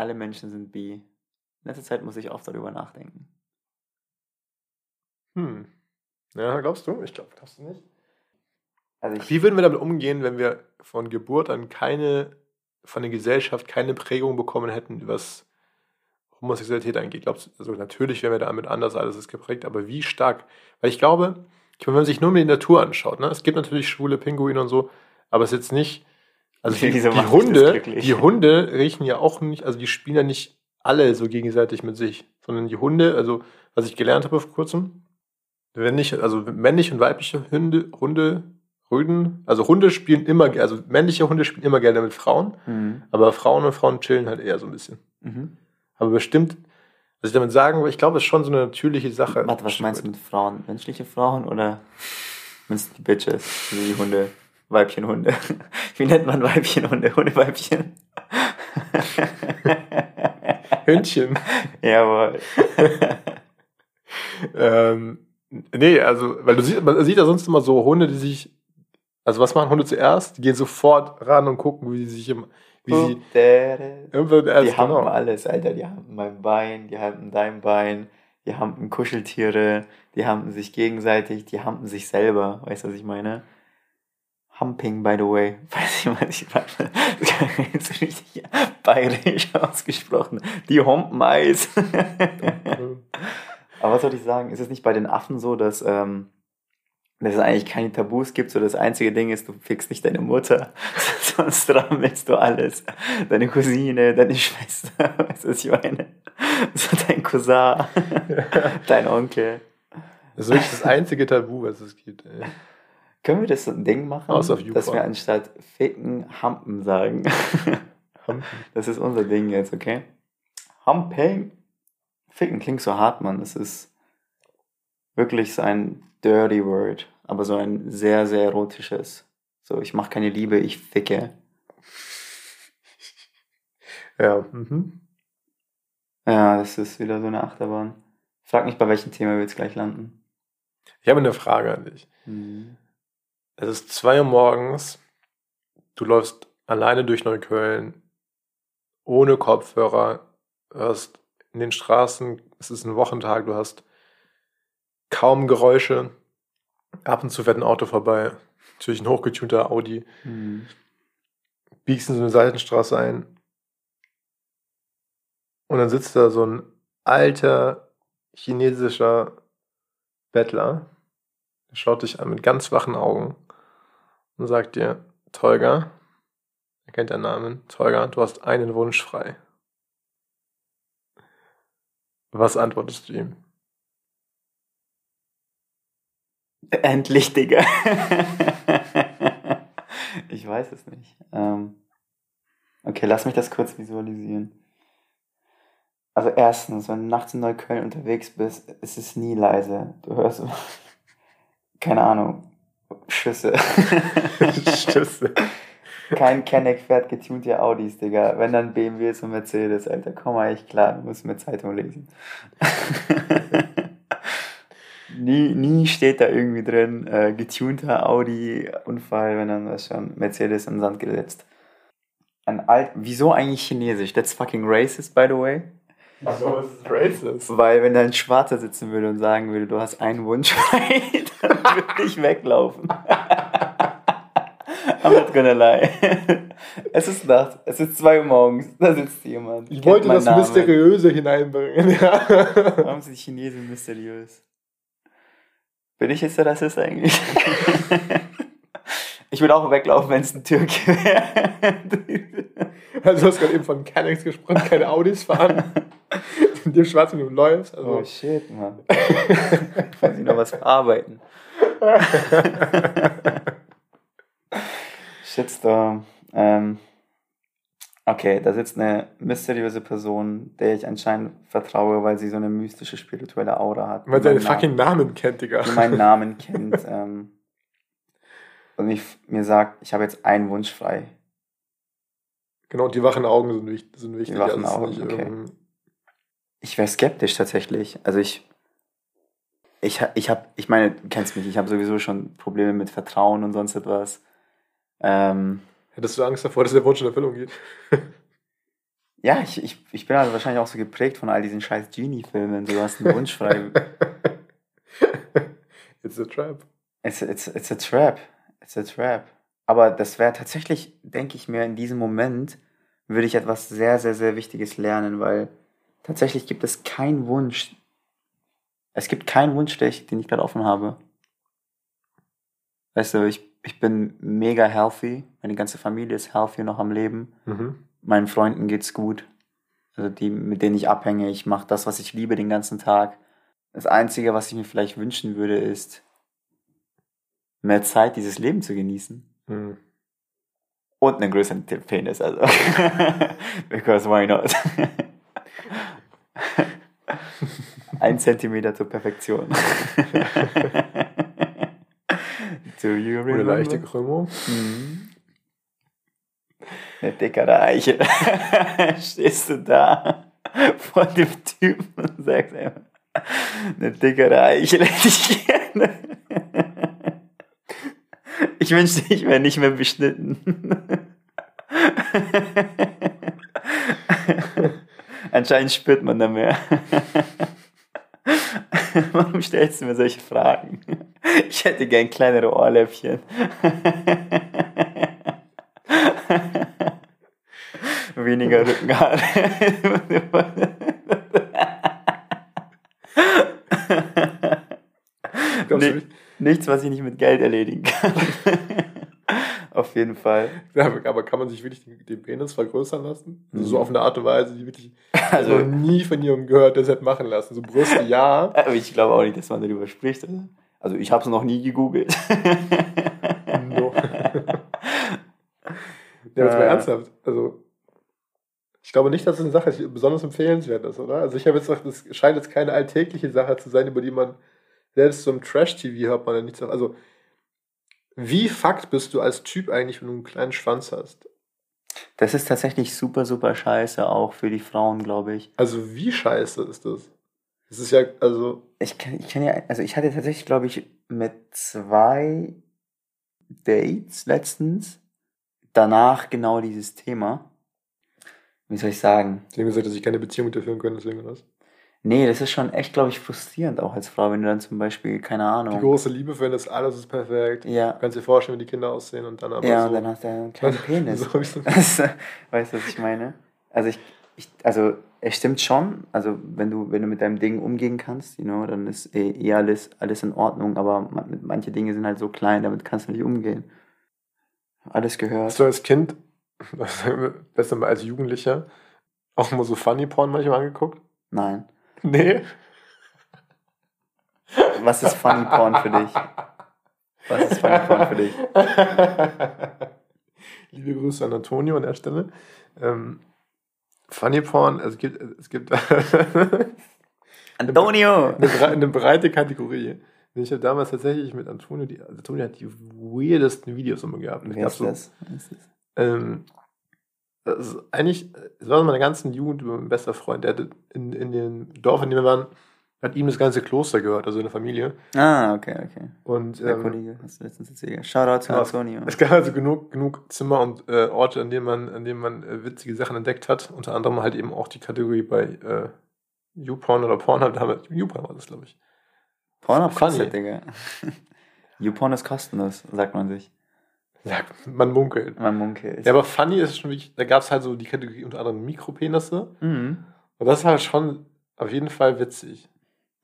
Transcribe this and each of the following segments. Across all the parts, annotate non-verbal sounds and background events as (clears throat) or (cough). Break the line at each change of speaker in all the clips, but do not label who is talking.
alle Menschen sind bi. In letzter Zeit muss ich oft darüber nachdenken.
Hm. Ja, glaubst du? Ich glaube, glaubst du nicht.
Also
Wie würden wir damit umgehen, wenn wir von Geburt an keine, von der Gesellschaft keine Prägung bekommen hätten, was Homosexualität angeht? Glaubst du, also natürlich wären wir damit anders, alles ist geprägt, aber wie stark? Weil ich glaube, ich meine, wenn man sich nur mal die Natur anschaut, ne? es gibt natürlich schwule Pinguine und so, aber es ist jetzt nicht, also die, die Hunde, die Hunde riechen ja auch nicht, also die spielen ja nicht alle so gegenseitig mit sich, sondern die Hunde, also was ich gelernt habe vor kurzem, wenn nicht, also männliche und weibliche Hunde, Hunde, Rüden, also Hunde spielen immer, also männliche Hunde spielen immer gerne mit Frauen,
Mhm.
aber Frauen und Frauen chillen halt eher so ein bisschen.
Mhm.
Aber bestimmt, was ich damit sagen will, ich glaube, es ist schon so eine natürliche Sache.
Warte, was meinst du mit Frauen? Menschliche Frauen oder meinst du die Bitches? Also die Hunde, Weibchenhunde. (laughs) Wie nennt man Weibchenhunde? Hundeweibchen? (laughs)
Hündchen.
Jawohl. (laughs)
ähm, nee, also, weil du siehst, man sieht ja sonst immer so Hunde, die sich, also was machen Hunde zuerst? Die gehen sofort ran und gucken, wie sie sich im, wie sie, irgendwann erst,
Die haben
genau.
alles, Alter. Die haben mein Bein, die haben dein Bein, die haben Kuscheltiere, die haben sich gegenseitig, die haben sich selber. Weißt du, was ich meine? Humping, by the way. (laughs) Weiß ich, was (laughs) ich meine. Das ist richtig bayerisch (laughs) ausgesprochen. Die humpen Eis. Aber was soll ich sagen? Ist es nicht bei den Affen so, dass, ähm, dass es eigentlich keine Tabus gibt? So das einzige Ding ist, du fickst nicht deine Mutter, sonst rammelst du alles. Deine Cousine, deine Schwester, weißt du, was ich meine? So dein Cousin, dein Onkel.
Das ist wirklich das einzige Tabu, was es gibt. Ey.
Können wir das so ein Ding machen,
Außer auf
dass wir anstatt ficken, humpen sagen? (laughs) Das ist unser Ding jetzt, okay? Humping. Ficken klingt so hart, Mann. Das ist wirklich so ein dirty word, aber so ein sehr, sehr erotisches. So, ich mache keine Liebe, ich ficke. (laughs)
Ja. Mhm.
Ja, das ist wieder so eine Achterbahn. Frag mich, bei welchem Thema wir jetzt gleich landen.
Ich habe eine Frage an dich.
Mhm.
Es ist zwei Uhr morgens. Du läufst alleine durch Neukölln, ohne Kopfhörer, hörst in den Straßen, es ist ein Wochentag, du hast kaum Geräusche. Ab und zu fährt ein Auto vorbei, natürlich ein hochgetunter Audi,
Mhm.
biegst in so eine Seitenstraße ein. Und dann sitzt da so ein alter chinesischer Bettler, der schaut dich an mit ganz wachen Augen und sagt dir, Tolga, er kennt deinen Namen, Tolga, du hast einen Wunsch frei. Was antwortest du ihm?
Endlich, Digga. (laughs) ich weiß es nicht. Ähm, okay, lass mich das kurz visualisieren. Also erstens, wenn du nachts in Neukölln unterwegs bist, ist es nie leise. Du hörst (laughs) keine Ahnung, Schüsse. (laughs)
Stöße.
Kein Kenneck fährt getunte Audis, Digga. Wenn dann BMWs und Mercedes, Alter, komm mal echt klar, du musst mir Zeitung lesen. (laughs) nie, nie steht da irgendwie drin, äh, getunter Audi-Unfall, wenn dann was schon Mercedes in den Sand gesetzt. Ein alt, wieso eigentlich Chinesisch? That's fucking racist, by the way.
Wieso ist es racist?
Weil wenn da ein Schwarzer sitzen würde und sagen würde, du hast einen Wunsch frei, (laughs) dann würde ich weglaufen. (laughs) I'm not gonna lie. Es ist Nacht, es ist zwei Uhr morgens, da sitzt jemand.
Ich wollte das
Namen.
Mysteriöse hineinbringen. Ja. (laughs)
Warum sind Chinesen mysteriös? Bin ich jetzt der Rassist eigentlich? ich würde auch weglaufen, wenn es ein Türke wäre.
Also du hast gerade eben von Kennex gesprochen, keine Audis fahren. In (laughs) dem Schwarzen du läufst. Also,
oh shit, Mann. (laughs) Muss ich noch was verarbeiten. (laughs) Shitstorm. Ähm, okay, da sitzt eine mysteriöse Person, der ich anscheinend vertraue, weil sie so eine mystische, spirituelle Aura hat.
weil
die meinen Namen-
fucking Namen kennt, Digga.
die meinen Namen kennt. Ähm, und ich, mir sagt, ich habe jetzt einen Wunsch frei.
Genau, und die wachen Augen sind wichtig. Sind wichtig.
wachen
also
Augen, okay. Ich wäre skeptisch tatsächlich. Also ich, ich, ich habe, ich meine, du kennst mich, ich habe sowieso schon Probleme mit Vertrauen und sonst etwas. Ähm,
Hättest du Angst davor, dass der Wunsch in Erfüllung geht? (laughs)
Ja, ich, ich, ich bin also wahrscheinlich auch so geprägt von all diesen scheiß Genie-Filmen. Du hast einen Wunsch frei. (laughs)
It's a trap.
It's, it's, it's a trap. It's a trap. Aber das wäre tatsächlich, denke ich mir, in diesem Moment würde ich etwas sehr, sehr, sehr Wichtiges lernen, weil tatsächlich gibt es keinen Wunsch. Es gibt keinen Wunsch, den ich, den ich gerade offen habe. Weißt du, ich, ich bin mega healthy. Meine ganze Familie ist healthy noch am Leben.
Mhm.
Meinen Freunden geht's gut. Also die, mit denen ich abhänge. Ich mache das, was ich liebe, den ganzen Tag. Das Einzige, was ich mir vielleicht wünschen würde, ist mehr Zeit, dieses Leben zu genießen.
Mhm.
Und einen größeren Penis, also. (laughs) Because why not? (laughs) Ein Zentimeter zur Perfektion. (laughs) Do you remember?
leichte Krümmung.
Mhm. Eine dickere Eiche. (laughs) Stehst du da vor dem Typen und sagst einfach, eine dickere Eiche hätte ich gerne. Ich wünschte, ich wäre nicht mehr beschnitten. Anscheinend spürt man da mehr. (laughs) Warum stellst du mir solche Fragen? Ich hätte gern kleinere Ohrläppchen. (laughs) Weniger Rückenhaare.
Glaubst du
Nee,
nicht?
nichts, was ich nicht mit Geld erledigen kann. Auf jeden Fall. (laughs)
Ja, aber- kann man sich wirklich den, den Penis vergrößern lassen? Also so
Mhm.
auf eine Art und Weise, die wirklich (laughs)
Also-
noch nie von jemandem gehört, es hat machen lassen. So Brüste, ja. (laughs)
Aber ich glaube auch nicht, dass man darüber spricht. Also ich habe es noch nie gegoogelt.
No. ja, jetzt mal
Äh.
ernsthaft. Also, ich glaube nicht, dass es eine Sache ist, die besonders empfehlenswert ist, oder? Also, ich habe jetzt gesagt, das scheint jetzt keine alltägliche Sache zu sein, über die man selbst so im Trash-TV hört man ja nichts. Also, wie fucked bist du als Typ eigentlich, wenn du einen kleinen Schwanz hast?
Das ist tatsächlich super, super scheiße, auch für die Frauen, glaube ich.
Also, wie scheiße ist das? Es ist ja, also,
Ich kann, ich kann ja, also ich hatte tatsächlich, glaube ich, mit zwei Dates letztens danach genau dieses Thema. Wie soll ich sagen?
sie haben gesagt, dass ich keine Beziehung mit dir führen können, deswegen das.
Nee, das ist schon echt, glaube ich, frustrierend auch als Frau, wenn du dann zum Beispiel, keine
Die
Ahnung.
große Liebe für das alles ist perfekt.
Ja,
Du kannst dir vorstellen, wie die Kinder aussehen und dann aber
ja,
so.
und dann hast du einen kleinen (laughs) Penis.
so so,
weißt du, was ich meine? Also ich, ich, also es stimmt schon, also wenn du, wenn du mit deinem Ding umgehen kannst, you know, dann ist eh, eh alles, alles in Ordnung, aber man, manche Dinge sind halt so klein, damit kannst du nicht umgehen. Alles gehört.
Hast du als Kind, (laughs) besser mal als Jugendlicher, auch mal so Funny Porn manchmal angeguckt?
Nein.
Nee.
Was ist Funny Porn für dich? Was ist Funny Porn für dich?
Liebe Grüße an Antonio an der Stelle. Ähm, Funny Porn, also es gibt, es gibt (laughs)
Antonio!
eine, bre- eine breite Kategorie. Ich habe damals tatsächlich mit Antonio, die, Antonio hat die weirdesten Videos immer gehabt.
Wer ist
so,
das? Wer ist das?
Ähm, das ist eigentlich, es war meine ganzen Jugend über mein bester Freund, der hatte in, in dem Dorf, in dem wir waren, hat ihm das ganze Kloster gehört, also eine Familie.
Ah, okay, okay.
Und
Der
ähm,
Kollege, hast du letztens erzählt. Shoutout zu
Ja,
Antonio.
es gab also genug, genug Zimmer und äh, Orte, an denen man, an denen man äh, witzige Sachen entdeckt hat. Unter anderem halt eben auch die Kategorie bei äh, YouPorn oder Pornhub. damals. YouPorn war das, glaube ich.
Porn auf
Funny.
kostet, Digga. (laughs) YouPorn ist kostenlos, sagt man sich.
Sagt man munkelt.
Man munkelt.
Ja, aber funny ist schon wirklich, da gab es halt so die Kategorie unter anderem Mikropenisse.
mhm.
Und das ist halt schon auf jeden Fall witzig.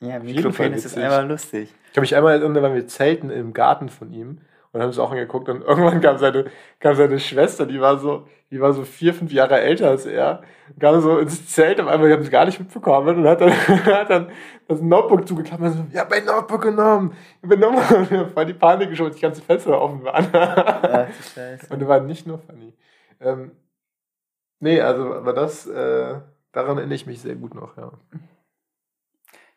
Ja,
jeden Fall
Mikropenis ist einfach lustig.
Ich kann mich einmal da waren wir zelten im Garten von ihm und haben uns auch angeguckt und (laughs) irgendwann kam seine, kam seine Schwester, die war so, die war so vier, fünf Jahre älter als er, kam so ins Zelt, auf einmal, wir haben es gar nicht mitbekommen und hat dann, (laughs) hat dann das Notebook zugeklappert und so, ich hab mein Notebook genommen, genommen. Und voll die Panik geschoben, die ganzen Fenster offen waren.
Ach (laughs) du Scheiße.
Und die waren nicht nur funny. Ähm, nee, also, aber das, äh, daran erinnere ich mich sehr gut noch, ja.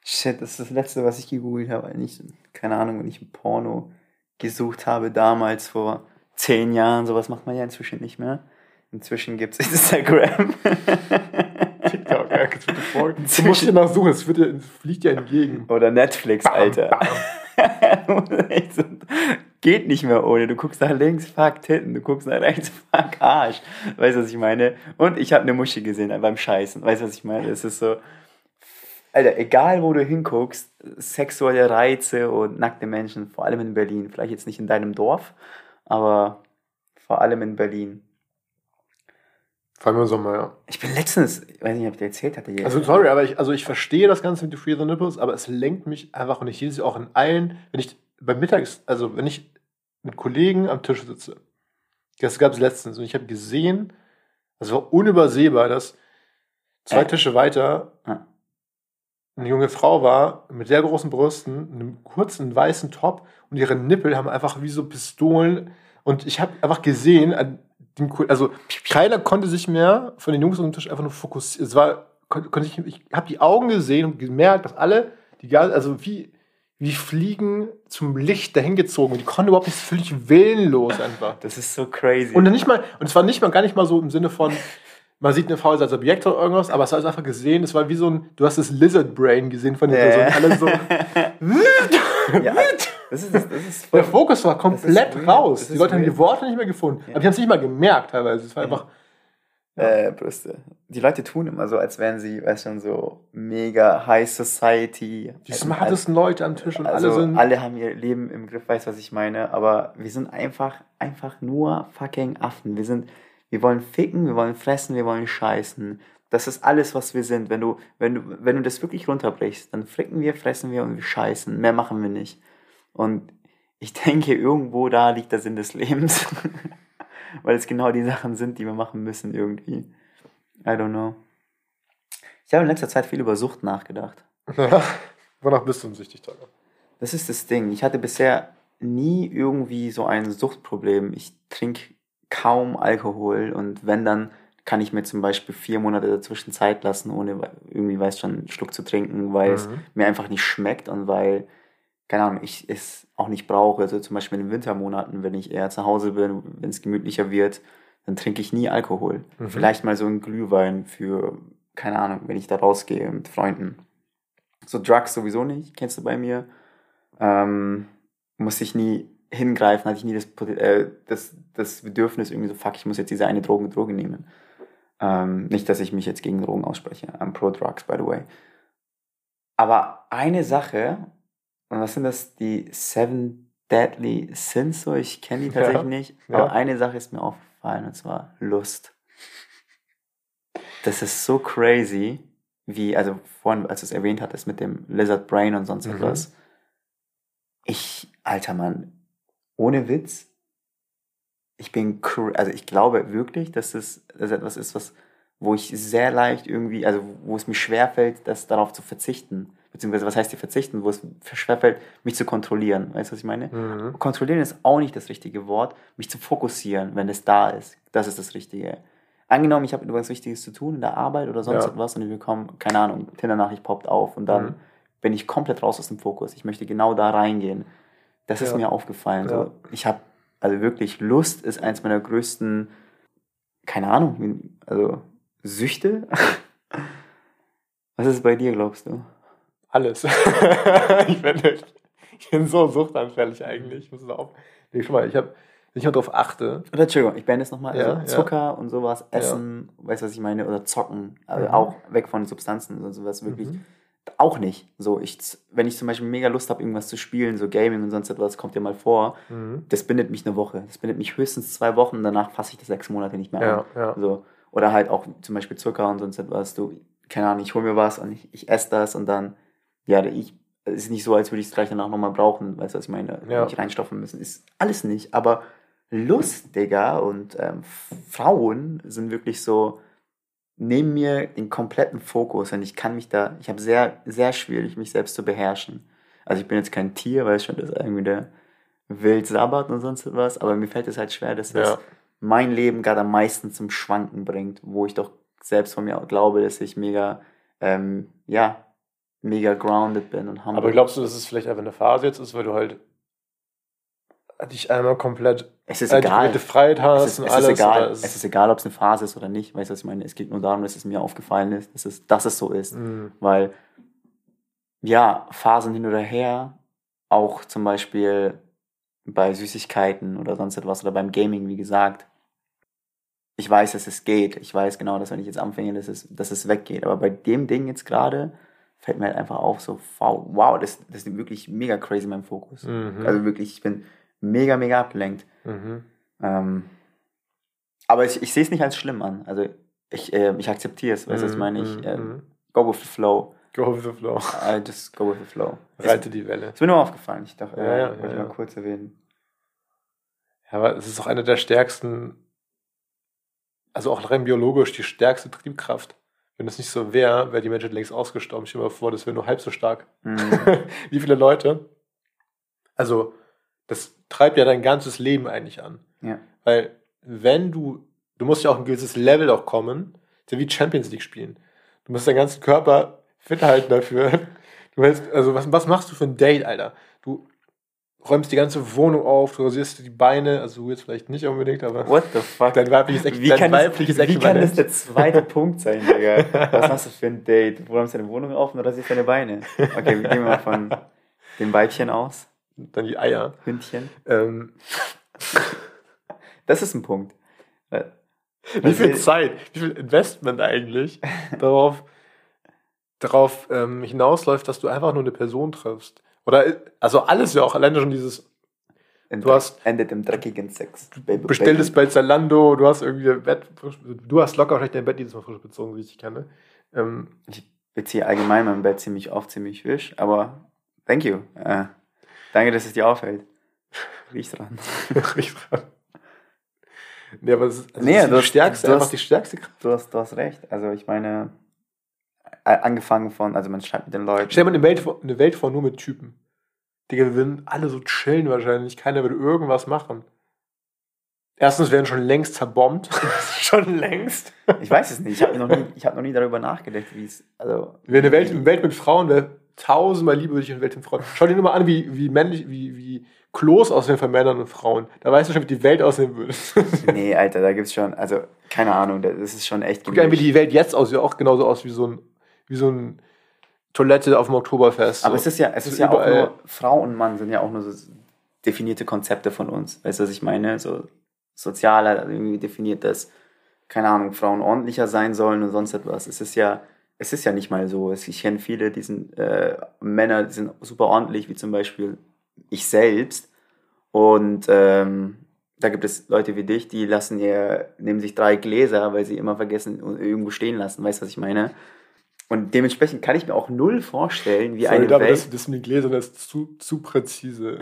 Shit, das ist das Letzte, was ich gegoogelt habe. Eigentlich, keine Ahnung, wenn ich ein Porno gesucht habe damals vor zehn Jahren. Sowas macht man ja inzwischen nicht mehr. Inzwischen gibt es (laughs) Instagram.
TikTok, ja, wird dir vor. Du musst dir nachsuchen, es es fliegt dir entgegen.
Oder Netflix,
Bam,
Alter.
bam. (laughs)
Geht nicht mehr ohne. Du guckst nach links, fuck Titten, du guckst nach rechts, fuck Arsch. Weißt du, was ich meine? Und ich habe eine Muschi gesehen beim Scheißen. Weißt du, was ich meine? Es ist so, Alter, egal wo du hinguckst, sexuelle Reize und nackte Menschen, vor allem in Berlin. Vielleicht jetzt nicht in deinem Dorf, aber vor allem in Berlin.
Vor allem im Sommer, ja.
Ich bin letztens, ich weiß nicht, ob ich dir erzählt hatte.
Also sorry, aber ich, also ich verstehe das Ganze mit den Free the Nipples, aber es lenkt mich einfach und ich es auch in allen, wenn ich beim Mittags, also wenn ich mit Kollegen am Tisch sitze. Das gab es letztens und ich habe gesehen, das war unübersehbar, dass zwei
Äh.
Tische weiter
Ah.
Eine junge Frau war mit sehr großen Brüsten, einem kurzen weißen Top und ihre Nippel haben einfach wie so Pistolen und ich habe einfach gesehen, an dem, Ko- also keiner konnte sich mehr von den Jungs am Tisch einfach nur fokussieren. Es war, kon- konnte ich, ich habe die Augen gesehen und gemerkt, dass alle, die also wie, wie Fliegen zum Licht dahin gezogen und die konnten überhaupt nicht völlig willenlos einfach.
Das ist so crazy.
Und dann nicht mal, und es war nicht mal gar nicht mal so im Sinne von, man sieht eine Frau als Objekt oder irgendwas, aber es war einfach gesehen, es war wie so ein, du hast das Lizard Brain gesehen von den
Ja.
Personen, alle so. (laughs)
ja, das ist, das ist voll, (laughs)
Der Fokus war komplett raus. Die Leute haben die Worte nicht mehr gefunden. Aber die haben es nicht mal gemerkt teilweise. Es war
Ja.
einfach.
äh, Brüste. Die Leute tun immer so, als wären sie, weißt schon, so mega High Society.
Die smartesten Leute am Tisch und
Also
alle sind.
alle haben ihr Leben im Griff, weißt du, was ich meine? Aber wir sind einfach, einfach nur fucking Affen. Wir sind, wir wollen ficken, wir wollen fressen, wir wollen scheißen. Das ist alles, was wir sind. Wenn du, wenn du, wenn du das wirklich runterbrichst, dann fricken wir, fressen wir und wir scheißen. Mehr machen wir nicht. Und ich (laughs) denke, irgendwo da liegt der Sinn des Lebens. (laughs) Weil es genau die Sachen sind, die wir machen müssen irgendwie. I don't know. Ich habe in letzter Zeit viel über Sucht nachgedacht.
Ja. (laughs) Wonach bist du süchtig, Tiger?
Das ist das Ding. Ich hatte bisher nie irgendwie so ein Suchtproblem. Ich trinke kaum Alkohol und wenn dann kann ich mir zum Beispiel vier Monate dazwischen Zeit lassen, ohne irgendwie, weiß schon, einen Schluck zu trinken, weil es
Mhm.
mir einfach nicht schmeckt und weil, keine Ahnung, ich es auch nicht brauche. Also zum Beispiel in den Wintermonaten, wenn ich eher zu Hause bin, wenn es gemütlicher wird, dann trinke ich nie Alkohol.
Mhm.
Vielleicht mal so ein Glühwein für, keine Ahnung, wenn ich da rausgehe mit Freunden. So Drugs sowieso nicht, kennst du bei mir. Ähm, musste ich nie hingreifen, hatte ich nie das, äh, das, das Bedürfnis, irgendwie so, fuck, ich muss jetzt diese eine Droge, Droge nehmen. Ähm, nicht, dass ich mich jetzt gegen Drogen ausspreche. I'm pro Drugs, by the way. Aber eine Sache, und was sind das? Die Seven Deadly Sins, so ich kenne die tatsächlich
Ja,
nicht.
ja.
Aber eine Sache ist mir aufgefallen, und zwar Lust. Das ist so crazy, wie, also vorhin, als du es erwähnt hattest mit dem Lizard Brain und sonst
Mhm.
etwas. Ich, alter Mann, ohne Witz, ich bin, also ich glaube wirklich, dass es, dass etwas ist, was, wo ich sehr leicht irgendwie, also wo es mir schwerfällt, das darauf zu verzichten. Beziehungsweise, was heißt die verzichten? Wo es schwerfällt, mich zu kontrollieren. Weißt du, was ich meine?
Mhm.
Kontrollieren ist auch nicht das richtige Wort. Mich zu fokussieren, wenn es da ist. Das ist das Richtige. Angenommen, ich habe etwas Wichtiges zu tun in der Arbeit oder sonst
Ja.
etwas und ich bekomme, keine Ahnung, Tinder-Nachricht poppt auf und dann
Mhm.
bin ich komplett raus aus dem Fokus. Ich möchte genau da reingehen. Das ist
Ja.
mir aufgefallen.
Ja.
So, ich habe, also wirklich, Lust ist eins meiner größten, keine Ahnung, also Süchte. (laughs) Was ist bei dir, glaubst du?
Alles. (laughs) ich, bin, ich bin so suchtanfällig eigentlich. Ich muss es auf. Nee, schon mal, ich habe, wenn ich mal drauf achte.
Oder Entschuldigung, ich beende es nochmal.
Ja,
Also
ja.
Zucker und sowas, Essen, weißt du, was ich meine? Oder Zocken. Also
Mhm.
auch weg von Substanzen und sowas wirklich.
Mhm.
Auch nicht. So, ich, wenn ich zum Beispiel mega Lust habe, irgendwas zu spielen, so Gaming und sonst etwas, kommt dir mal vor,
Mhm.
das bindet mich eine Woche. Das bindet mich höchstens zwei Wochen, danach fasse ich das sechs Monate nicht mehr
Ja,
an.
ja.
So. Oder halt auch zum Beispiel Zucker und sonst etwas. Du, keine Ahnung, ich hole mir was und ich, ich esse das und dann, ja, ich, es ist nicht so, als würde ich es gleich danach nochmal brauchen, weißt du, was ich meine?
Ja.
Nicht reinstopfen müssen. Ist alles nicht. Aber Lust, Digga, und ähm, Frauen sind wirklich so, nehmen mir den kompletten Fokus und ich kann mich da, ich habe sehr, sehr schwierig, mich selbst zu beherrschen. Also ich bin jetzt kein Tier, weil schon das irgendwie der wild sabbert und sonst etwas, aber mir fällt es halt schwer, dass das
Ja.
mein Leben gerade am meisten zum Schwanken bringt, wo ich doch selbst von mir auch glaube, dass ich mega, ähm, ja, mega grounded bin und humble.
Aber glaubst du, dass es vielleicht einfach eine Phase jetzt ist, weil du halt dich einmal komplett
es ist
äh, die
egal.
komplette Freiheit hast
Es ist,
und
es,
alles?
ist egal. es ist egal, ob es eine Phase ist oder nicht. Weißt du, was ich meine? Es geht nur darum, dass es mir aufgefallen ist, dass es, dass es so ist.
Mhm.
Weil, ja, Phasen hin oder her, auch zum Beispiel bei Süßigkeiten oder sonst etwas oder beim Gaming, wie gesagt. Ich weiß, dass es geht. Ich weiß genau, dass wenn ich jetzt anfange, dass es, dass es weggeht. Aber bei dem Ding jetzt gerade fällt mir halt einfach auf, so, wow, das, das ist wirklich mega crazy mein Fokus.
Mhm.
Also wirklich, ich bin mega, mega abgelenkt.
Mhm.
Ähm, aber ich, ich sehe es nicht als schlimm an. Also ich, äh, ich akzeptiere es, weißt du, was
Mhm,
meine ich?
mhm,
Äh,
mhm.
go with the flow.
Go with the flow.
I just go with the flow. (laughs)
Reite die Welle.
Ist mir nur aufgefallen. Ich dachte,
Ja,
äh,
ja,
wollte
ja,
ich mal kurz erwähnen.
Ja, aber es ist auch eine der stärksten, also auch rein biologisch die stärkste Triebkraft. Wenn es nicht so wäre, wäre die Menschheit längst ausgestorben. Stell dir mal vor, das wäre nur halb so stark.
Mhm. (laughs)
Wie viele Leute? Also, das treibt ja dein ganzes Leben eigentlich an.
Ja.
Weil, wenn du, du musst ja auch ein gewisses Level auch kommen, ist ja wie Champions League spielen. Du musst deinen ganzen Körper fit halten dafür. (laughs) Du willst, also, was, was machst du für ein Date, Alter? Du räumst die ganze Wohnung auf, du rasierst die Beine, also jetzt vielleicht nicht unbedingt, aber
What the fuck?
dein weibliches, Äqu-
Wie
dein
kann,
weibliches
das, wie kann das der (laughs) zweite Punkt sein, Digga? Was hast du für ein Date? Du räumst deine Wohnung auf und rasierst deine Beine. Okay, wir gehen mal von dem Weibchen aus.
Dann die Eier.
Hündchen.
Ähm, (laughs)
Das ist ein Punkt.
Wie viel Zeit, wie viel Investment eigentlich (laughs) darauf, darauf ähm, hinausläuft, dass du einfach nur eine Person triffst. Oder, also alles ja auch, alleine schon dieses, Du hast-
endet im dreckigen Sex. Baby,
bestell es bei Zalando, du hast irgendwie dein Bett, frisch, du hast locker wahrscheinlich dein Bett jedes Mal frisch bezogen, wie ich dich kenne. Ähm,
Ich beziehe allgemein mein Bett ziemlich oft, ziemlich frisch, aber thank you. Äh, danke, dass es dir auffällt. Riech dran. (laughs)
richtig dran. Nee, aber es ist, also
Nee,
das ist die
hast-
stärkste,
du
einfach
hast-
die stärkste Kraft.
Du hast, du hast recht. Also ich meine, angefangen von, also man schreibt mit den Leuten.
Stell dir mal eine Welt, vor, eine Welt vor nur mit Typen. Digga, wir würden alle so chillen wahrscheinlich. Keiner würde irgendwas machen. Erstens werden schon längst zerbombt. (laughs) schon längst.
Ich weiß es nicht. Ich habe noch, nie- ich hab noch nie darüber nachgedacht, wie es. Also,
Wäre eine Welt, eine Welt mit Frauen, wäre tausendmal lieber würde ich eine Welt mit Frauen. Schau dir nur mal an, wie, wie männlich, wie, wie Klos aussehen von Männern und Frauen. Da weißt du schon, wie die Welt aussehen würde. (laughs)
Nee, Alter, da gibt's schon, also, keine Ahnung, das ist schon echt
Guck dir wie die Welt jetzt aussieht. Auch genauso aus wie so ein, wie so ein Toilette auf dem Oktoberfest.
Aber
so.
es ist ja, es
So
ist ja auch nur, Frau und Mann sind ja auch nur so definierte Konzepte von uns. Weißt du, was ich meine? So sozialer irgendwie definiert, dass, keine Ahnung, Frauen ordentlicher sein sollen und sonst etwas. Es ist ja, es ist ja nicht mal so. Ich kenne viele, die sind, äh, Männer, die sind super ordentlich, wie zum Beispiel ich selbst. Und ähm, da gibt es Leute wie dich, die lassen ihr, nehmen sich drei Gläser, weil sie immer vergessen und irgendwo stehen lassen. Weißt du, was ich meine? Und dementsprechend kann ich mir auch null vorstellen, wie
Sorry,
eine
aber
Welt.
das, das mit den Gläsern das ist zu, zu präzise.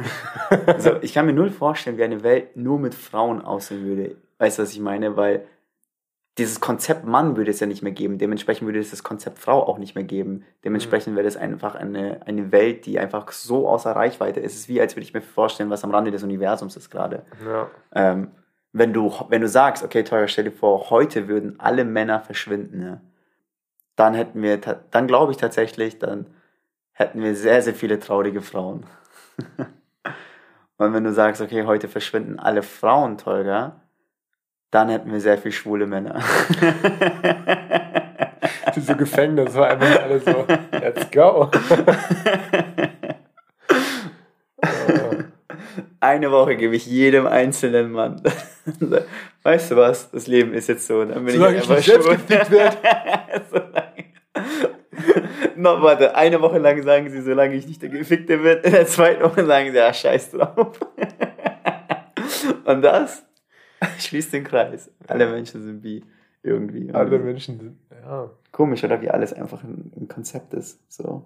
Also ich kann mir null vorstellen, wie eine Welt nur mit Frauen aussehen würde. Weißt du, was ich meine? Weil dieses Konzept Mann würde es ja nicht mehr geben. Dementsprechend würde es das Konzept Frau auch nicht mehr geben. Dementsprechend wäre das einfach eine, eine Welt, die einfach so außer Reichweite ist. Es ist wie, als würde ich mir vorstellen, was am Rande des Universums ist gerade.
ja.
Ähm, wenn, du, wenn du sagst, okay, teuer, stell dir vor, heute würden alle Männer verschwinden, ne? dann hätten wir, dann glaube ich tatsächlich, dann hätten wir sehr, sehr viele traurige Frauen. (laughs) Und wenn du sagst, okay, heute verschwinden alle Frauen, Tolga, dann hätten wir sehr viel schwule Männer. (laughs)
Diese Gefängnis war einfach alle so, let's go. (laughs)
Eine Woche gebe ich jedem einzelnen Mann. (laughs) Weißt du was? Das Leben ist jetzt so. Dann bin
Solange
ich
ich nicht selbst gefickt werde.
Solange- no, warte, eine Woche lang sagen sie, solange ich nicht der Gefickte bin. In der zweiten Woche sagen sie, ja, scheiß drauf. Und das (laughs) schließt den Kreis. Alle Menschen sind wie irgendwie.
Alle Menschen sind, ja.
Komisch, oder wie alles einfach ein, ein Konzept ist. So.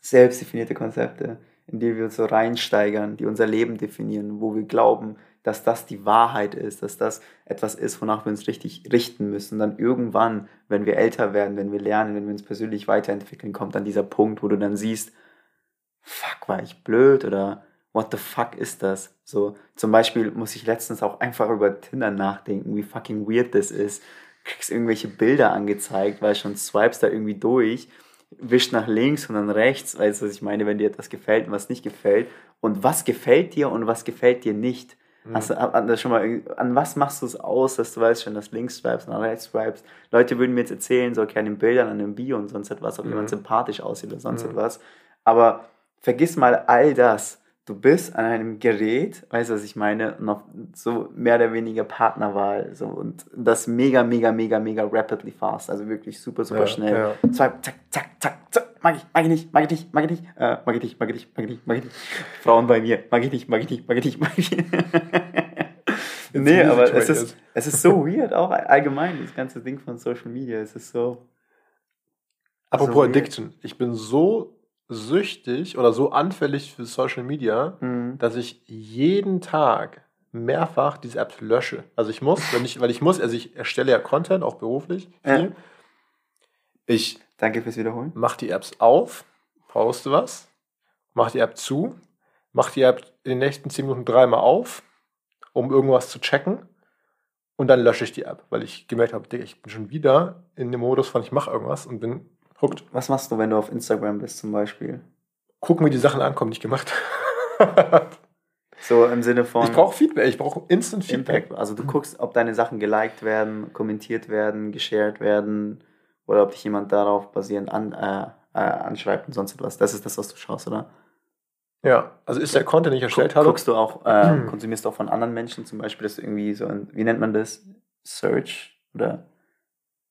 Selbstdefinierte Konzepte, in die wir uns so reinsteigern, die unser Leben definieren, wo wir glauben, dass das die Wahrheit ist, dass das etwas ist, wonach wir uns richtig richten müssen. Dann irgendwann, wenn wir älter werden, wenn wir lernen, wenn wir uns persönlich weiterentwickeln, kommt dann dieser Punkt, wo du dann siehst, fuck, war ich blöd oder what the fuck ist das? So, zum Beispiel muss ich letztens auch einfach über Tinder nachdenken, wie fucking weird das ist. Kriegst irgendwelche Bilder angezeigt, weil schon swipes da irgendwie durch, wischt nach links und dann rechts, weißt du, was ich meine, wenn dir etwas gefällt und was nicht gefällt. Und was gefällt dir und was gefällt dir nicht? Hast du an, das schon mal, an was machst du es aus, dass du weißt schon, dass links swipes und nach rechts swipes? Leute würden mir jetzt erzählen, so, okay, an den Bildern, an dem Bio und sonst etwas, ob
Mhm.
jemand sympathisch aussieht oder sonst
Mhm.
etwas. Aber vergiss mal all das. Du bist an einem Gerät, weißt du, was ich meine, noch so mehr oder weniger Partnerwahl, so und das mega, mega, mega, mega rapidly fast, also wirklich super, super
Ja,
schnell.
ja.
Zwei, zack, zack, zack, zack, mag ich, mag ich nicht, mag ich nicht, mag ich nicht, äh, mag ich nicht, mag ich nicht, mag ich nicht, mag ich nicht. Frauen bei mir, mag ich nicht, mag ich nicht, mag ich nicht, mag ich nicht. nee, aber es ist, es ist so weird, auch allgemein, das ganze Ding von Social Media, es ist so.
Apropos
so.
Addiction. Ich bin so süchtig oder so anfällig für Social Media,
Mhm.
dass ich jeden Tag mehrfach diese Apps lösche. Also ich muss, wenn ich, weil ich muss, also ich erstelle ja Content, auch beruflich. Viel. Ich
Danke fürs Wiederholen.
mache die Apps auf, poste was, mache die App zu, mache die App in den nächsten 10 Minuten dreimal auf, um irgendwas zu checken. Und dann lösche ich die App, weil ich gemerkt habe, ich bin schon wieder in dem Modus von ich mache irgendwas und bin hooked.
Was machst du, wenn du auf Instagram bist zum Beispiel?
Gucken, wie die Sachen ankommen, die ich gemacht habe. (laughs)
So im Sinne von
Ich brauche Feedback, ich brauche Instant Feedback.
Impact. Also du guckst, ob deine Sachen geliked werden, kommentiert werden, geshared werden oder ob dich jemand darauf basierend an, äh, äh, anschreibt und sonst etwas. Das ist das, was du schaust, oder?
Ja, also ist der Content, den ich erstellt
Guck,
habe.
guckst du auch, äh, (clears throat) konsumierst du auch von anderen Menschen zum Beispiel, dass du irgendwie so ein, wie nennt man das? Search oder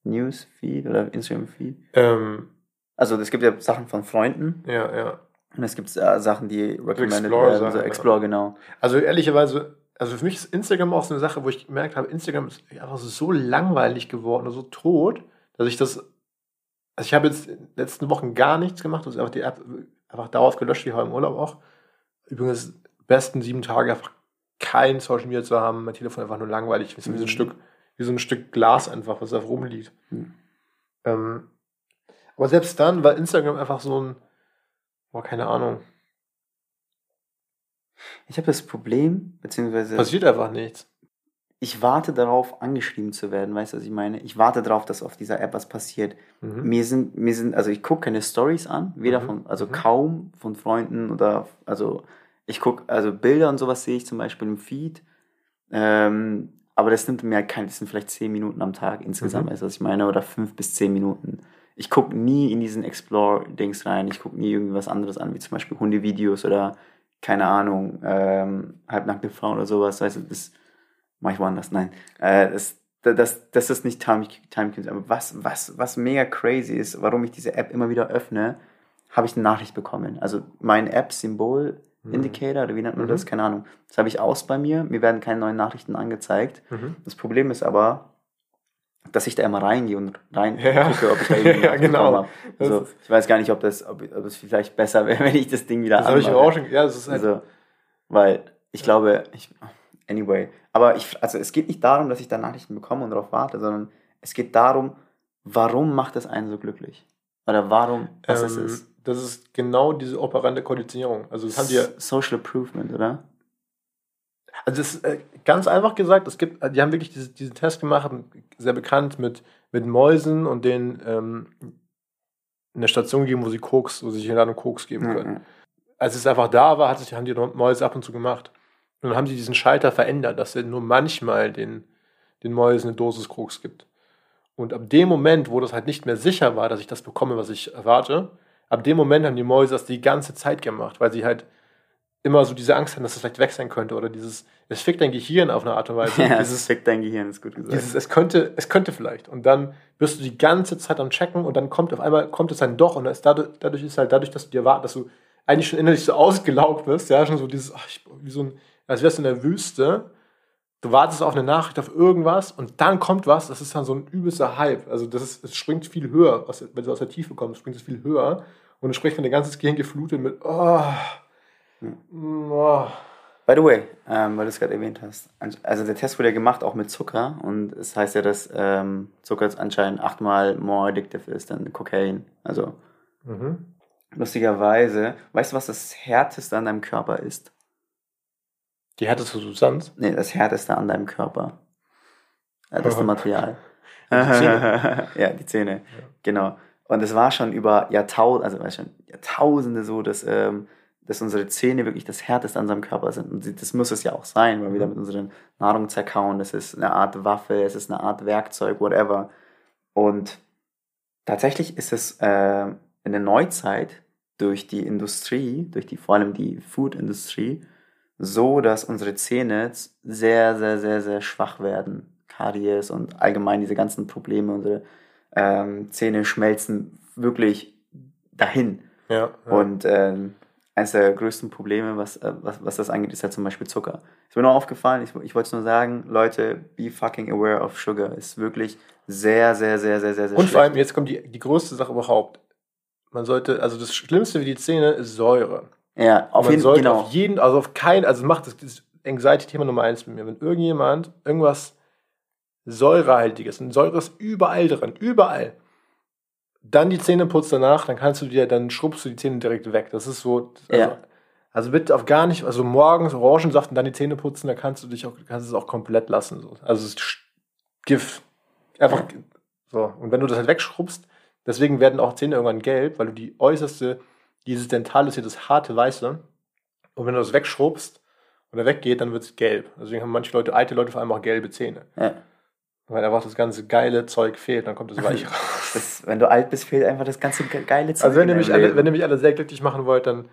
Newsfeed oder Instagram-Feed?
Ähm,
Also es gibt ja Sachen von Freunden
ja, ja.
und es gibt äh, Sachen, die recommended
Explore
werden. So Explore, genau.
Also ehrlicherweise, also für mich ist Instagram auch so eine Sache, wo ich gemerkt habe, Instagram ist einfach so langweilig geworden und so tot, dass ich das, also ich habe jetzt in den letzten Wochen gar nichts gemacht, also einfach die App einfach darauf gelöscht, wie heute im Urlaub auch. Übrigens, besten sieben Tage einfach kein Social Media zu haben, mein Telefon einfach nur langweilig, wie so ein
Mhm.
Stück, wie so ein Stück Glas einfach, was da rumliegt.
Mhm.
Ähm, aber selbst dann war Instagram einfach so ein, boah, keine Ahnung,
Ich habe das Problem, beziehungsweise
passiert einfach nichts.
ich warte darauf, angeschrieben zu werden, weißt du, was ich meine? Ich warte darauf, dass auf dieser App was passiert.
Mhm.
Mir sind, mir sind, also ich gucke keine Stories an, weder
Mhm.
von, also
Mhm.
kaum von Freunden oder, also ich gucke, also Bilder und sowas sehe ich zum Beispiel im Feed, ähm, aber das nimmt mir halt kein, das sind vielleicht zehn Minuten am Tag insgesamt,
Mhm.
du, was ich meine, oder fünf bis zehn Minuten. Ich gucke nie in diesen Explore-Dings rein, ich gucke nie irgendwas anderes an, wie zum Beispiel Hundevideos oder, keine Ahnung, ähm, halbnackte Frauen oder sowas, du, das mache ich woanders, nein. Äh, das, das, das ist nicht time, time. Aber was, was, was mega crazy ist, warum ich diese App immer wieder öffne, habe ich eine Nachricht bekommen. Also mein App-Symbol. Indicator, oder wie nennt man
Mhm.
das? Keine Ahnung. Das habe ich aus bei mir. Mir werden keine neuen Nachrichten angezeigt.
Mhm.
Das Problem ist aber, dass ich da immer reingehe und rein
Ja.
gucke, ob ich da irgendwie (laughs)
Ja, genau.
habe. Also,
Das
ich weiß gar nicht, ob das, ob, ob es vielleicht besser wäre, (laughs) wenn ich das Ding wieder
Das habe ich
anmache.
auch schon, ja, das ist halt,
Also, weil ich glaube, ich, anyway, aber ich, also es geht nicht darum, dass ich da Nachrichten bekomme und darauf warte, sondern es geht darum, warum macht es einen so glücklich? Oder warum, was es
ähm,
ist.
Das ist genau diese operante Konditionierung. Also das haben die ja,
Social Improvement, oder?
also das ist äh, ganz einfach gesagt, es gibt, die haben wirklich diese, diesen Test gemacht, sehr bekannt mit, mit Mäusen und denen ähm, eine Station gegeben, wo sie Koks, wo sie sich dann Koks geben können.
Mhm.
Als es einfach da war, hat sich, haben die Mäuse ab und zu gemacht. Und dann haben sie diesen Schalter verändert, dass er nur manchmal den, den Mäusen eine Dosis Koks gibt. Und ab dem Moment, wo das halt nicht mehr sicher war, dass ich das bekomme, was ich erwarte, ab dem Moment haben die Mäuse das die ganze Zeit gemacht, weil sie halt immer so diese Angst hatten, dass es vielleicht weg sein könnte oder dieses, es fickt dein Gehirn auf eine Art und Weise. (laughs)
Ja,
dieses,
fickt dein Gehirn, ist gut gesagt.
dieses, es könnte, es könnte vielleicht. Und dann bist du die ganze Zeit am Checken und dann kommt auf einmal, kommt es dann doch und es dadurch, dadurch ist halt, dadurch, dass du dir wartest, dass du eigentlich schon innerlich so ausgelaugt bist, ja, schon so dieses, ach, ich, wie so ein, als wärst du in der Wüste, du wartest auf eine Nachricht, auf irgendwas und dann kommt was, das ist dann so ein übelster Hype. Also das ist, es springt viel höher, aus, wenn du aus der Tiefe kommst, springt es viel höher und man dein ganzes Gehirn geflutet mit, oh, mm, oh.
By the way, ähm, weil du es gerade erwähnt hast, also der Test wurde ja gemacht auch mit Zucker und es heißt ja, dass ähm, Zucker anscheinend achtmal more addictive ist dann Kokain. Also
Mhm.
lustigerweise, weißt du, was das Härteste an deinem Körper ist?
Die härteste Substanz.
Nee, das Härteste an deinem Körper. Ja, das ist. (laughs) Material.
Die Zähne. (laughs)
ja, die Zähne. Genau. Und es war schon über Jahrtausende, also weiß schon, Jahrtausende so, dass, ähm, dass unsere Zähne wirklich das Härteste an unserem Körper sind. Und das muss es ja auch sein, weil wir damit unsere Nahrung zerkauen. Das ist eine Art Waffe, es ist eine Art Werkzeug, whatever. Und tatsächlich ist es äh, in der Neuzeit durch die Industrie, durch die, vor allem die Food-Industrie, so, dass unsere Zähne sehr, sehr, sehr, sehr schwach werden. Karies und allgemein diese ganzen Probleme, unsere ähm, Zähne schmelzen wirklich dahin.
Ja, ja.
Und ähm, eines der größten Probleme, was, äh, was, was das angeht, ist ja zum Beispiel Zucker. Ist mir nur aufgefallen, ich, ich wollte es nur sagen, Leute, be fucking aware of sugar. Ist wirklich sehr, sehr, sehr, sehr, sehr, sehr
Und vor allem, jetzt kommt die, die größte Sache überhaupt. Man sollte, also das Schlimmste für die Zähne ist Säure.
Ja, auf jeden Fall, genau.
auf jeden, also auf keinen, also macht das, das Anxiety-Thema Nummer eins mit mir. Wenn irgendjemand irgendwas Säurehaltiges, und Säure ist überall drin, überall. Dann die Zähne putzt danach, dann kannst du dir, dann schrubbst du die Zähne direkt weg. Das ist so, also,
Ja.
also bitte auf gar nicht, also morgens Orangensaft und dann die Zähne putzen, dann kannst du dich auch, kannst es auch komplett lassen. So. Also es ist Gift. Einfach so. Und wenn du das halt wegschrubbst, deswegen werden auch Zähne irgendwann gelb, weil du die äußerste, dieses Dentale ist hier das harte Weiße. Und wenn du das wegschrubbst und er weggeht, dann wird es gelb. Deswegen haben manche Leute, alte Leute vor allem auch gelbe Zähne.
Ja.
Weil einfach das ganze geile Zeug fehlt, dann kommt es weich (laughs) raus.
Das, wenn du alt bist, fehlt einfach das ganze ge- geile Zeug.
Also wenn ihr, mich alle, wenn ihr mich alle sehr glücklich machen wollt, dann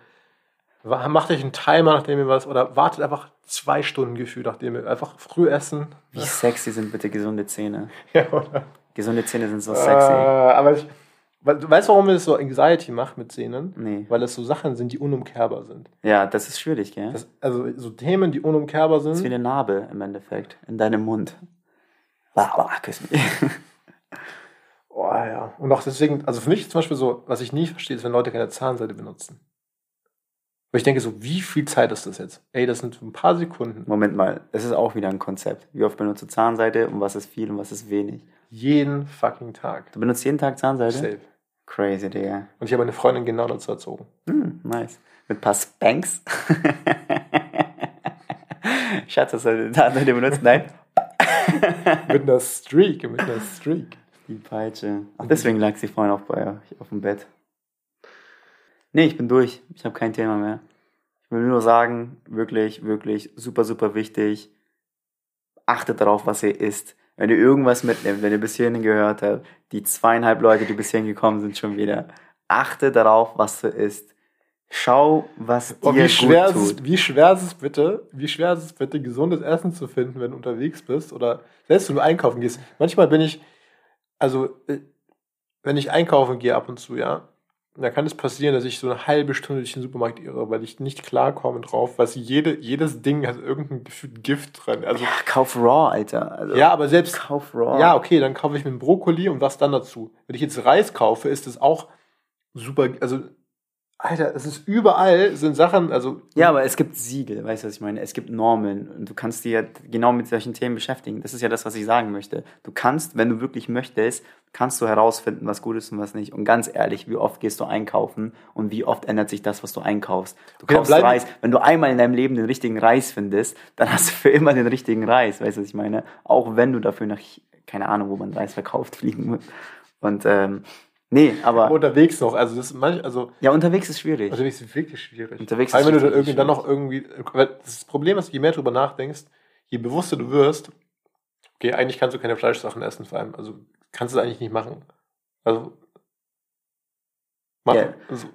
macht euch einen Timer, nachdem ihr was, oder wartet einfach zwei Stunden Gefühl, nachdem ihr einfach früh essen.
Wie sexy sind bitte gesunde Zähne? (laughs)
Ja, oder?
Gesunde Zähne sind so
Äh,
sexy.
aber ich, du weißt, warum es so Anxiety macht mit Zähnen?
Nee.
Weil es so Sachen sind, die unumkehrbar sind.
Ja, das ist schwierig, gell?
Das, also so Themen, die unumkehrbar
Das ist wie
sind.
eine Narbe im Endeffekt. In deinem Mund. Mich.
Oh ja. Und auch deswegen, also für mich zum Beispiel so, was ich nie verstehe, ist, wenn Leute keine Zahnseide benutzen. Weil ich denke so, wie viel Zeit ist das jetzt? Ey, das sind ein paar Sekunden.
Moment mal, es ist auch wieder ein Konzept. Wie oft benutzt du Zahnseide und was ist viel und was ist wenig?
Jeden fucking Tag.
Du benutzt jeden Tag Zahnseide?
Safe.
Crazy, Digga.
Und ich habe meine Freundin genau dazu erzogen.
Hm, nice. Mit ein paar Spanks. (laughs) Schatz, hast du Zahnseide benutzt? Nein? (laughs)
mit einer Streak, mit einer Streak.
Die Peitsche. Ach, deswegen lag sie vorhin auch bei euch auf dem Bett. Nee, ich bin durch. Ich habe kein Thema mehr. Ich will nur sagen, wirklich, wirklich super, super wichtig. Achtet darauf, was ihr isst. Wenn ihr irgendwas mitnehmt, wenn ihr bis hierhin gehört habt, die zweieinhalb Leute, die bis hierhin gekommen sind, schon wieder. Achte darauf, was du isst. Schau, was dir
Oh, wie,
gut
schwer ist
tut.
es, wie schwer ist es bitte, wie schwer ist es bitte, gesundes Essen zu finden, wenn du unterwegs bist oder selbst wenn du einkaufen gehst. Manchmal bin ich, also äh, wenn ich einkaufen gehe ab und zu, ja, da kann es passieren, dass ich so eine halbe Stunde durch den Supermarkt irre, weil ich nicht klarkomme drauf, was jede, jedes Ding hat irgendein Gift drin. Also,
Ja, kauf Raw, Alter. Also,
ja, aber selbst,
kauf Raw.
ja, okay, dann kaufe ich mir einen Brokkoli und was dann dazu? Wenn ich jetzt Reis kaufe, ist es auch super, also, Alter, es ist überall, sind Sachen, also,
Ja, aber es gibt Siegel, weißt du, was ich meine? Es gibt Normen und du kannst dir genau mit solchen Themen beschäftigen. Das ist ja das, was ich sagen möchte. Du kannst, wenn du wirklich möchtest, kannst du herausfinden, was gut ist und was nicht. Und ganz ehrlich, wie oft gehst du einkaufen und wie oft ändert sich das, was du einkaufst? Du
Okay,
kaufst Reis. Wenn du einmal in deinem Leben den richtigen Reis findest, dann hast du für immer den richtigen Reis, weißt du, was ich meine? Auch wenn du dafür nach, keine Ahnung, wo man Reis verkauft, (laughs) fliegen muss. Und, ähm, nee, aber,
unterwegs noch, also das ist manch, also,
ja, unterwegs ist schwierig.
Unterwegs ist wirklich schwierig.
Unterwegs
Vor allem, wenn du dann irgendwie dann noch irgendwie. Das Problem ist, je mehr du drüber nachdenkst, je bewusster du wirst, okay, eigentlich kannst du keine Fleischsachen essen, vor allem. Also kannst du es eigentlich nicht machen. Also. Machen.
Ja.
Also,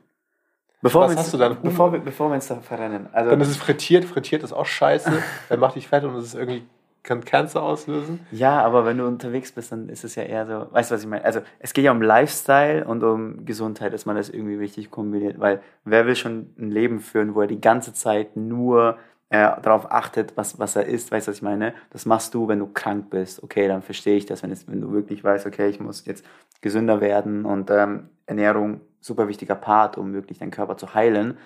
Bevor
Was
wir
hast du dann?
Bevor bevor wir uns da verrennen. Also,
dann ist es frittiert, frittiert ist auch scheiße, (laughs) dann macht dich fett und es ist irgendwie, kann Cancer auslösen.
Ja, aber wenn du unterwegs bist, dann ist es ja eher so, weißt du, was ich meine? Also es geht ja um Lifestyle und um Gesundheit, dass man das irgendwie richtig kombiniert, weil wer will schon ein Leben führen, wo er die ganze Zeit nur äh, darauf achtet, was, was er isst, weißt du, was ich meine? Das machst du, wenn du krank bist. Okay, dann verstehe ich das, wenn, es, wenn du wirklich weißt, okay, ich muss jetzt gesünder werden und ähm, Ernährung super wichtiger Part, um wirklich deinen Körper zu heilen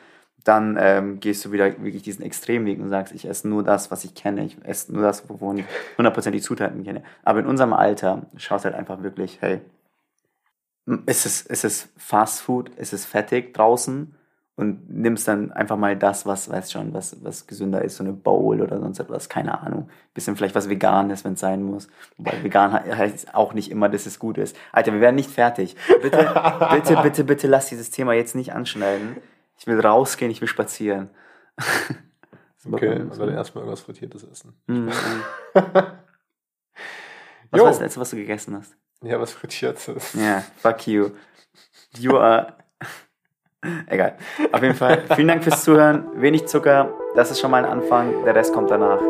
dann ähm, gehst du wieder wirklich diesen Extremweg und sagst, ich esse nur das, was ich kenne, ich esse nur das, wovon ich 100% die Zutaten kenne. Aber in unserem Alter schaust halt einfach wirklich, hey, ist es, ist es Fast Food, ist es fettig draußen und nimmst dann einfach mal das, was, weiß schon, was, was gesünder ist, so eine Bowl oder sonst etwas, keine Ahnung. Bisschen vielleicht was Veganes, wenn es sein muss. Wobei vegan he- heißt auch nicht immer, dass es gut ist. Alter, wir werden nicht fertig. Bitte, (laughs) bitte, bitte, bitte lass dieses Thema jetzt nicht anschneiden. Ich will rausgehen, ich will spazieren. (laughs)
Okay, und dann erstmal irgendwas Frittiertes essen.
Mhm. (laughs) Was war das letzte, was du gegessen hast?
Ja, was Frittiertes.
Ja, fuck you. You are. (laughs) Egal. Auf jeden Fall, vielen Dank fürs Zuhören. Wenig Zucker, das ist schon mal ein Anfang. Der Rest kommt danach.